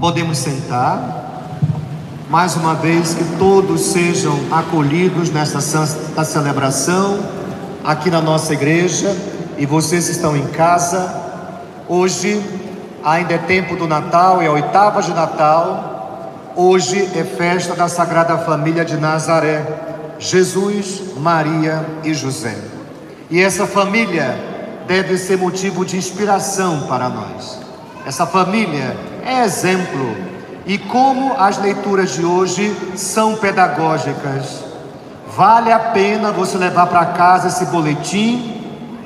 Podemos sentar. Mais uma vez, que todos sejam acolhidos nesta santa celebração, aqui na nossa igreja, e vocês estão em casa. Hoje ainda é tempo do Natal, é a oitava de Natal. Hoje é festa da Sagrada Família de Nazaré, Jesus, Maria e José. E essa família deve ser motivo de inspiração para nós. Essa família é exemplo. E como as leituras de hoje são pedagógicas, vale a pena você levar para casa esse boletim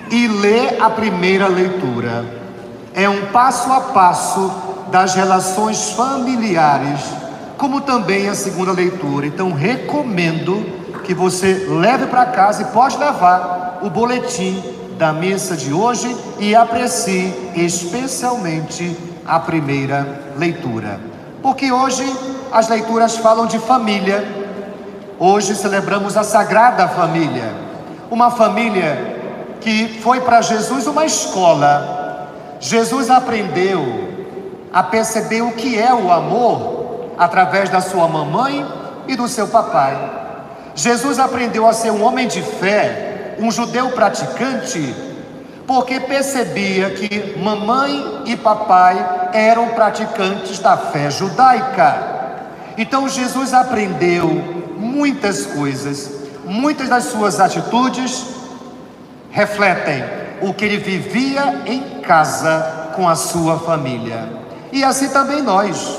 e ler a primeira leitura. É um passo a passo das relações familiares, como também a segunda leitura. Então, recomendo que você leve para casa e pode levar o boletim da missa de hoje e aprecie especialmente a primeira leitura. Porque hoje as leituras falam de família. Hoje celebramos a Sagrada Família, uma família que foi para Jesus uma escola. Jesus aprendeu a perceber o que é o amor através da sua mamãe e do seu papai. Jesus aprendeu a ser um homem de fé um judeu praticante, porque percebia que mamãe e papai eram praticantes da fé judaica. Então Jesus aprendeu muitas coisas, muitas das suas atitudes refletem o que ele vivia em casa com a sua família. E assim também nós.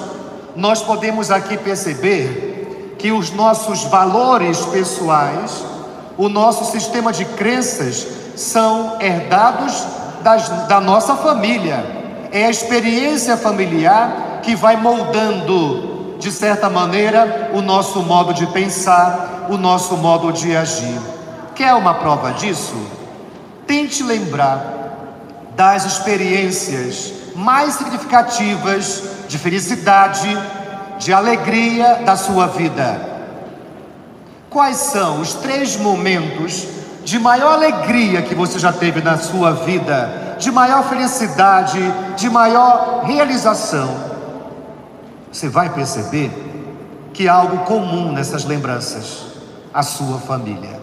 Nós podemos aqui perceber que os nossos valores pessoais o nosso sistema de crenças são herdados das, da nossa família. É a experiência familiar que vai moldando, de certa maneira, o nosso modo de pensar, o nosso modo de agir. Quer uma prova disso? Tente lembrar das experiências mais significativas de felicidade, de alegria da sua vida. Quais são os três momentos de maior alegria que você já teve na sua vida, de maior felicidade, de maior realização? Você vai perceber que há algo comum nessas lembranças: a sua família.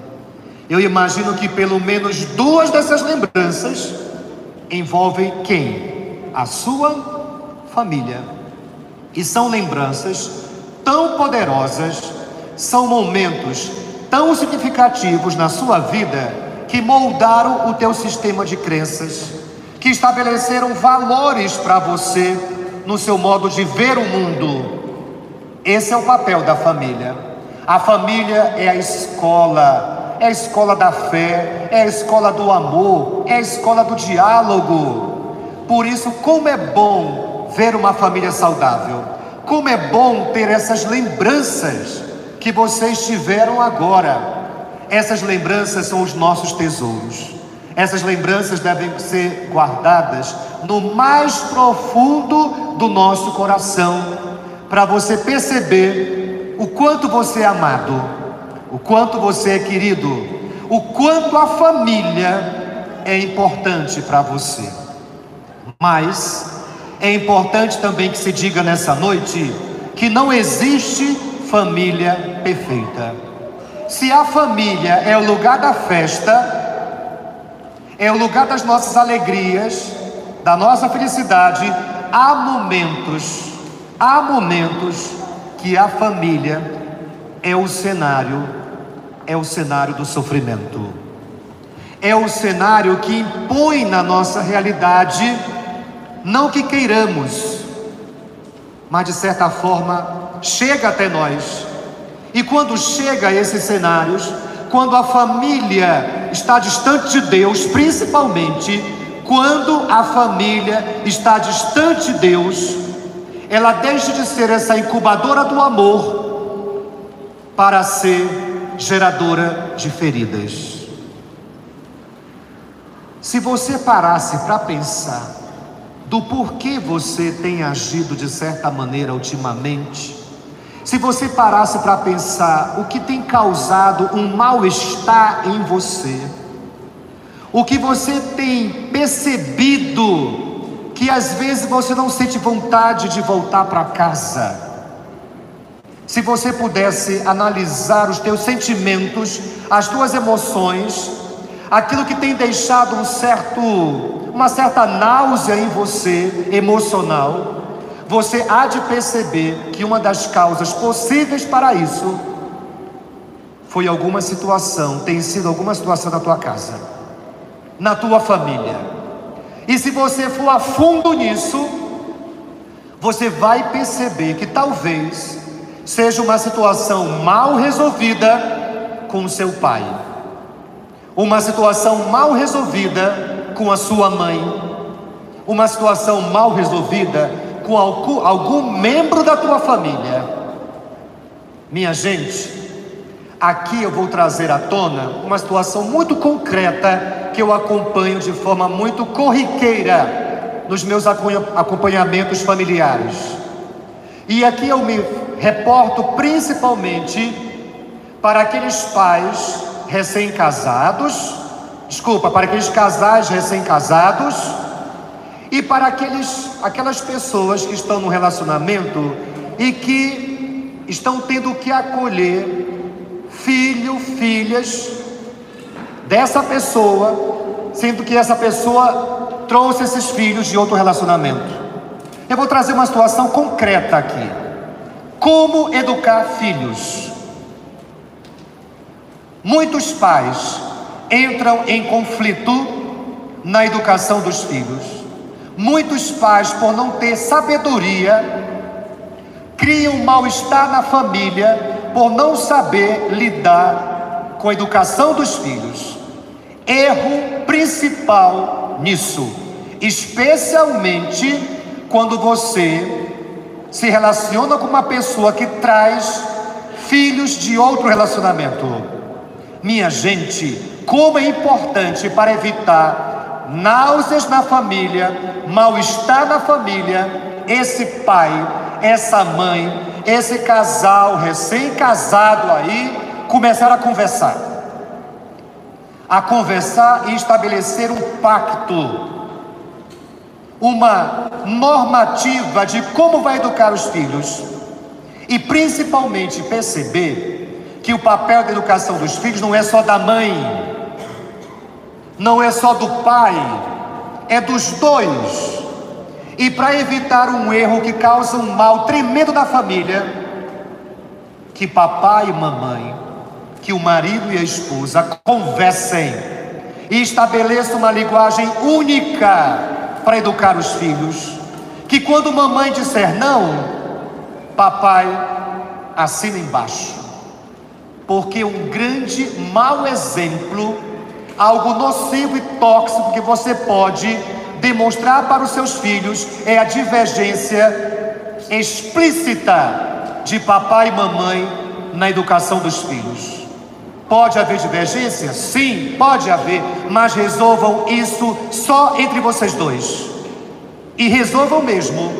Eu imagino que pelo menos duas dessas lembranças envolvem quem? A sua família. E são lembranças tão poderosas são momentos tão significativos na sua vida que moldaram o teu sistema de crenças, que estabeleceram valores para você no seu modo de ver o mundo. Esse é o papel da família. A família é a escola, é a escola da fé, é a escola do amor, é a escola do diálogo. Por isso, como é bom ver uma família saudável, como é bom ter essas lembranças que vocês tiveram agora. Essas lembranças são os nossos tesouros. Essas lembranças devem ser guardadas no mais profundo do nosso coração, para você perceber o quanto você é amado, o quanto você é querido, o quanto a família é importante para você. Mas é importante também que se diga nessa noite que não existe família perfeita. Se a família é o lugar da festa, é o lugar das nossas alegrias, da nossa felicidade, há momentos, há momentos que a família é o cenário, é o cenário do sofrimento. É o cenário que impõe na nossa realidade, não que queiramos, mas de certa forma chega até nós. E quando chega a esses cenários, quando a família está distante de Deus, principalmente quando a família está distante de Deus, ela deixa de ser essa incubadora do amor para ser geradora de feridas. Se você parasse para pensar do porquê você tem agido de certa maneira ultimamente, se você parasse para pensar o que tem causado um mal-estar em você, o que você tem percebido que às vezes você não sente vontade de voltar para casa. Se você pudesse analisar os teus sentimentos, as tuas emoções, aquilo que tem deixado um certo, uma certa náusea em você emocional, você há de perceber que uma das causas possíveis para isso foi alguma situação, tem sido alguma situação na tua casa, na tua família. E se você for a fundo nisso, você vai perceber que talvez seja uma situação mal resolvida com o seu pai, uma situação mal resolvida com a sua mãe, uma situação mal resolvida com algum, algum membro da tua família. Minha gente, aqui eu vou trazer à tona uma situação muito concreta que eu acompanho de forma muito corriqueira nos meus acompanhamentos familiares. E aqui eu me reporto principalmente para aqueles pais recém-casados, desculpa, para aqueles casais recém-casados e para aqueles, aquelas pessoas que estão no relacionamento e que estão tendo que acolher filho, filhas dessa pessoa, sendo que essa pessoa trouxe esses filhos de outro relacionamento. Eu vou trazer uma situação concreta aqui. Como educar filhos? Muitos pais entram em conflito na educação dos filhos. Muitos pais, por não ter sabedoria, criam mal-estar na família por não saber lidar com a educação dos filhos. Erro principal nisso, especialmente quando você se relaciona com uma pessoa que traz filhos de outro relacionamento. Minha gente, como é importante para evitar náuseas na família, mal-estar na família, esse pai, essa mãe, esse casal recém-casado aí, começaram a conversar. A conversar e estabelecer um pacto, uma normativa de como vai educar os filhos, e principalmente perceber que o papel da educação dos filhos não é só da mãe, não é só do pai, é dos dois. E para evitar um erro que causa um mal tremendo na família, que papai e mamãe, que o marido e a esposa conversem e estabeleçam uma linguagem única para educar os filhos. Que quando mamãe disser não, papai assina embaixo. Porque um grande mau exemplo algo nocivo e tóxico que você pode demonstrar para os seus filhos é a divergência explícita de papai e mamãe na educação dos filhos. Pode haver divergência? Sim, pode haver, mas resolvam isso só entre vocês dois. E resolvam mesmo,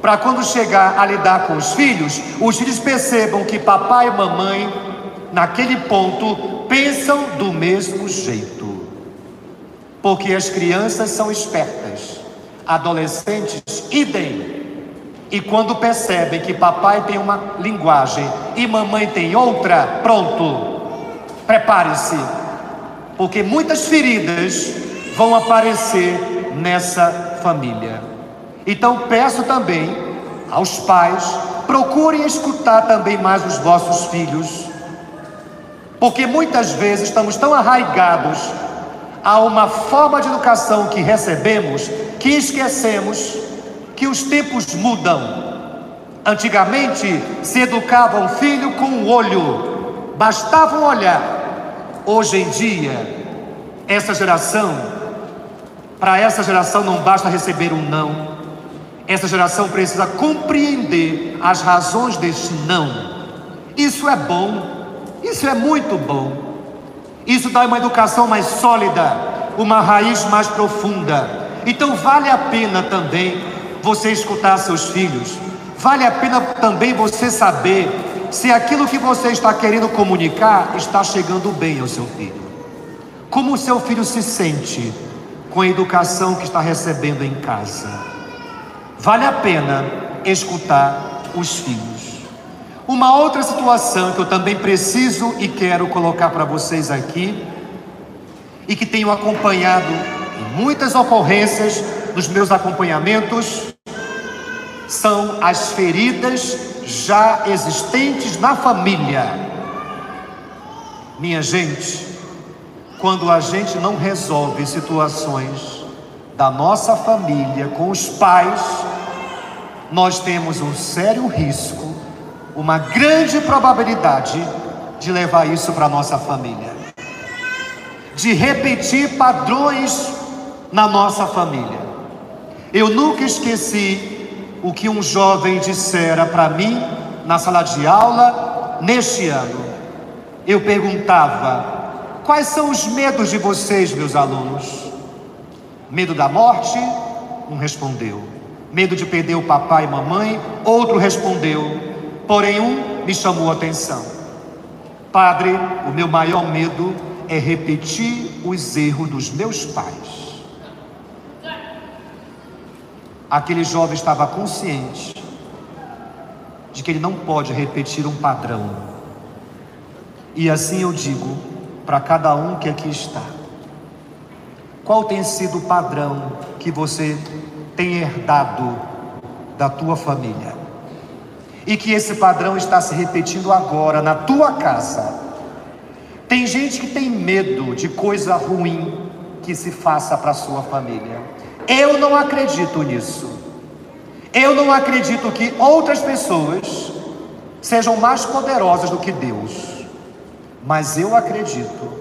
para quando chegar a lidar com os filhos, os filhos percebam que papai e mamãe, naquele ponto, pensam do mesmo jeito. Porque as crianças são espertas, adolescentes, idem. E quando percebem que papai tem uma linguagem e mamãe tem outra, pronto, prepare-se, porque muitas feridas vão aparecer nessa família. Então peço também aos pais, procurem escutar também mais os vossos filhos porque muitas vezes estamos tão arraigados a uma forma de educação que recebemos que esquecemos que os tempos mudam. Antigamente se educava um filho com um olho, bastava um olhar. Hoje em dia, essa geração, para essa geração não basta receber um não, essa geração precisa compreender as razões deste não. Isso é bom, isso é muito bom. Isso dá uma educação mais sólida, uma raiz mais profunda. Então vale a pena também você escutar seus filhos. Vale a pena também você saber se aquilo que você está querendo comunicar está chegando bem ao seu filho. Como o seu filho se sente com a educação que está recebendo em casa. Vale a pena escutar os filhos. Uma outra situação que eu também preciso e quero colocar para vocês aqui, e que tenho acompanhado em muitas ocorrências nos meus acompanhamentos, são as feridas já existentes na família. Minha gente, quando a gente não resolve situações da nossa família com os pais, nós temos um sério risco, uma grande probabilidade de levar isso para nossa família, de repetir padrões na nossa família. Eu nunca esqueci o que um jovem dissera para mim na sala de aula neste ano. Eu perguntava: Quais são os medos de vocês, meus alunos? Medo da morte? Um respondeu. Medo de perder o papai e mamãe? Outro respondeu. Porém, um me chamou a atenção. Padre, o meu maior medo é repetir os erros dos meus pais. Aquele jovem estava consciente de que ele não pode repetir um padrão. E assim eu digo: para cada um que aqui está. Qual tem sido o padrão que você tem herdado da tua família? E que esse padrão está se repetindo agora na tua casa. Tem gente que tem medo de coisa ruim que se faça para sua família. Eu não acredito nisso. Eu não acredito que outras pessoas sejam mais poderosas do que Deus. Mas eu acredito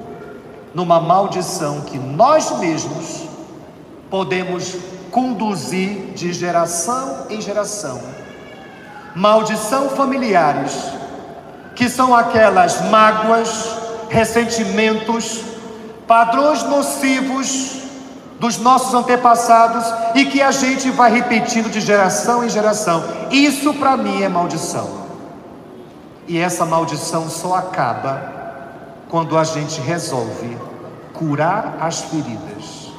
numa maldição que nós mesmos podemos conduzir de geração em geração. Maldição familiares, que são aquelas mágoas, ressentimentos, padrões nocivos dos nossos antepassados e que a gente vai repetindo de geração em geração. Isso para mim é maldição. E essa maldição só acaba quando a gente resolve curar as feridas,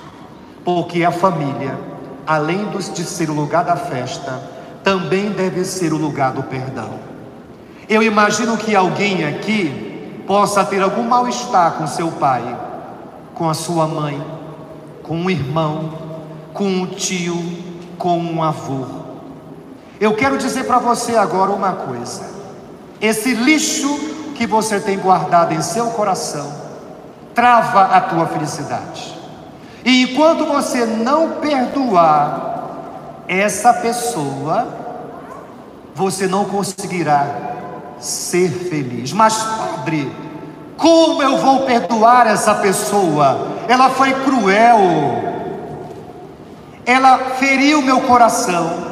porque a família, além de ser o lugar da festa, também deve ser o lugar do perdão. Eu imagino que alguém aqui possa ter algum mal-estar com seu pai, com a sua mãe, com um irmão, com um tio, com um avô. Eu quero dizer para você agora uma coisa: esse lixo que você tem guardado em seu coração trava a tua felicidade. E enquanto você não perdoar essa pessoa, você não conseguirá ser feliz. Mas, Padre, como eu vou perdoar essa pessoa? Ela foi cruel, ela feriu meu coração.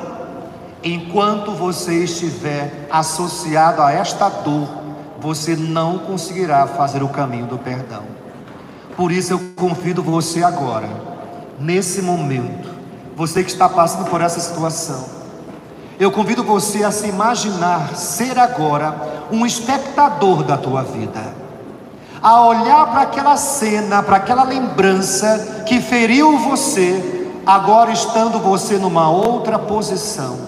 Enquanto você estiver associado a esta dor, você não conseguirá fazer o caminho do perdão. Por isso eu convido você agora, nesse momento, você que está passando por essa situação, eu convido você a se imaginar ser agora um espectador da tua vida, a olhar para aquela cena, para aquela lembrança que feriu você, agora estando você numa outra posição,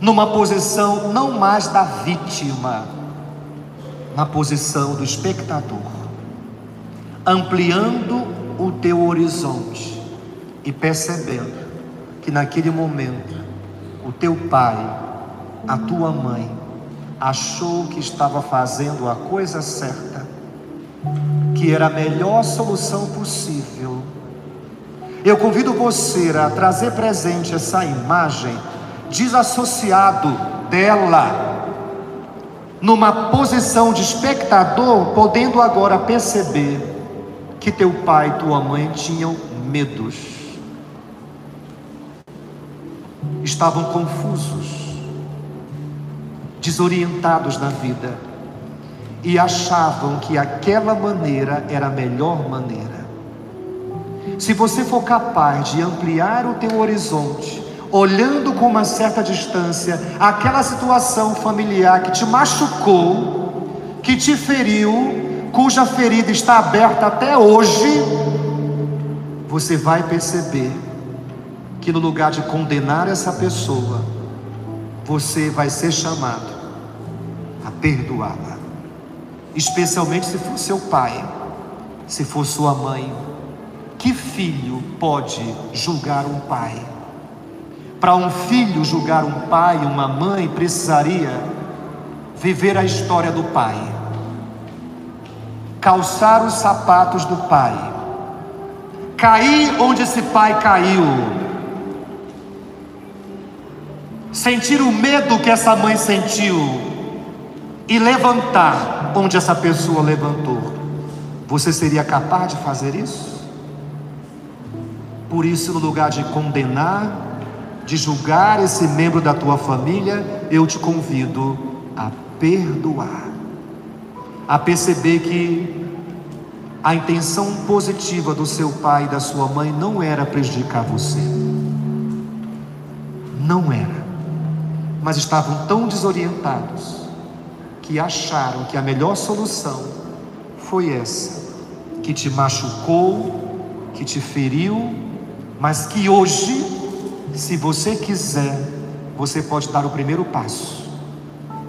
numa posição não mais da vítima, na posição do espectador, ampliando o teu horizonte e percebendo que naquele momento o teu pai, a tua mãe, achou que estava fazendo a coisa certa, que era a melhor solução possível. Eu convido você a trazer presente essa imagem desassociado dela numa posição de espectador, podendo agora perceber que teu pai e tua mãe tinham medos, estavam confusos, desorientados na vida e achavam que aquela maneira era a melhor maneira. Se você for capaz de ampliar o teu horizonte, olhando com uma certa distância aquela situação familiar que te machucou, que te feriu, cuja ferida está aberta até hoje, você vai perceber que no lugar de condenar essa pessoa, você vai ser chamado a perdoá-la, especialmente se for seu pai, se for sua mãe. Que filho pode julgar um pai? Para um filho julgar um pai, uma mãe, precisaria viver a história do pai, calçar os sapatos do pai, cair onde esse pai caiu, sentir o medo que essa mãe sentiu e levantar onde essa pessoa levantou. Você seria capaz de fazer isso? Por isso, no lugar de condenar, de julgar esse membro da tua família, eu te convido a perdoar, a perceber que a intenção positiva do seu pai e da sua mãe não era prejudicar você, não era, mas estavam tão desorientados que acharam que a melhor solução foi essa, que te machucou, que te feriu, mas que hoje, se você quiser, você pode dar o primeiro passo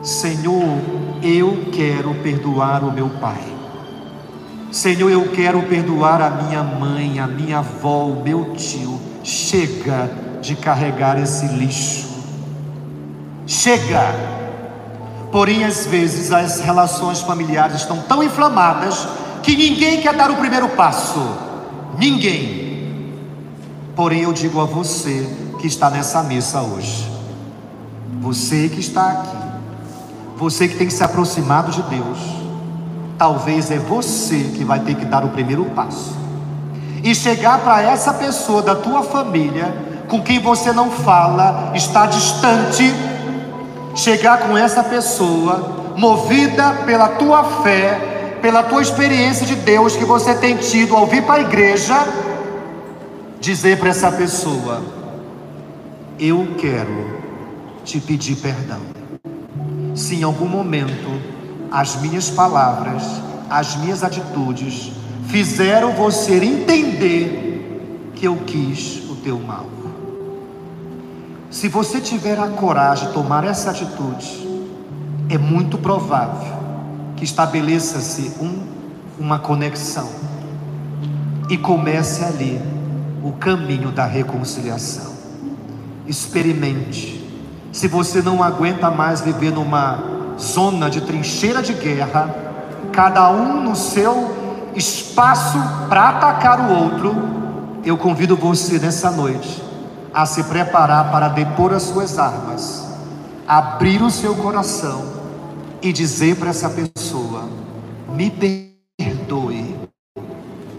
Senhor, eu quero perdoar o meu pai. Senhor, eu quero perdoar a minha mãe, a minha avó, o meu tio. Chega de carregar esse lixo. Chega. Porém, às vezes as relações familiares estão tão inflamadas que ninguém quer dar o primeiro passo. Ninguém. Porém, eu digo a você que está nessa mesa hoje. Você que está aqui você que tem se aproximado de Deus, talvez é você que vai ter que dar o primeiro passo e chegar para essa pessoa da tua família com quem você não fala, está distante, chegar com essa pessoa movida pela tua fé, pela tua experiência de Deus que você tem tido ao vir para a igreja, dizer para essa pessoa: Eu quero te pedir perdão se em algum momento as minhas palavras, as minhas atitudes fizeram você entender que eu quis o teu mal. Se você tiver a coragem de tomar essa atitude, é muito provável que estabeleça-se um, uma conexão e comece ali o caminho da reconciliação. Experimente se você não aguenta mais viver numa zona de trincheira de guerra, cada um no seu espaço para atacar o outro, eu convido você nessa noite a se preparar para depor as suas armas, abrir o seu coração e dizer para essa pessoa: me perdoe,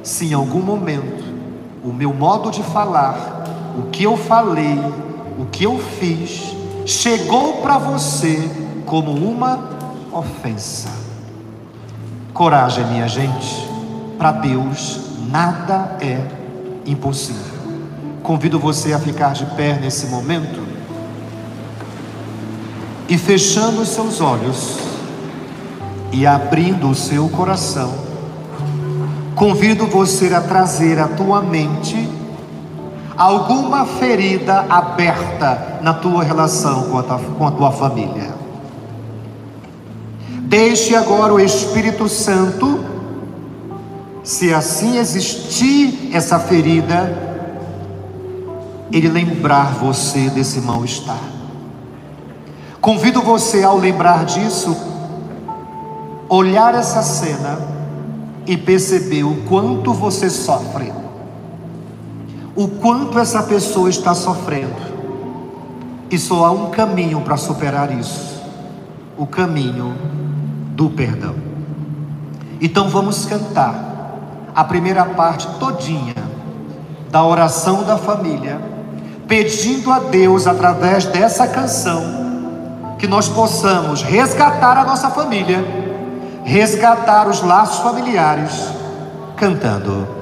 se em algum momento o meu modo de falar, o que eu falei, o que eu fiz, chegou para você como uma ofensa. Coragem, minha gente, para Deus nada é impossível. Convido você a ficar de pé nesse momento e fechando os seus olhos e abrindo o seu coração. Convido você a trazer à tua mente alguma ferida aberta na tua relação com a tua, com a tua família. Deixe agora o Espírito Santo, se assim existir essa ferida, ele lembrar você desse mal-estar. Convido você, ao lembrar disso, olhar essa cena e perceber o quanto você sofre o quanto essa pessoa está sofrendo. E só há um caminho para superar isso: o caminho do perdão. Então vamos cantar a primeira parte todinha da oração da família, pedindo a Deus através dessa canção que nós possamos resgatar a nossa família, resgatar os laços familiares, cantando.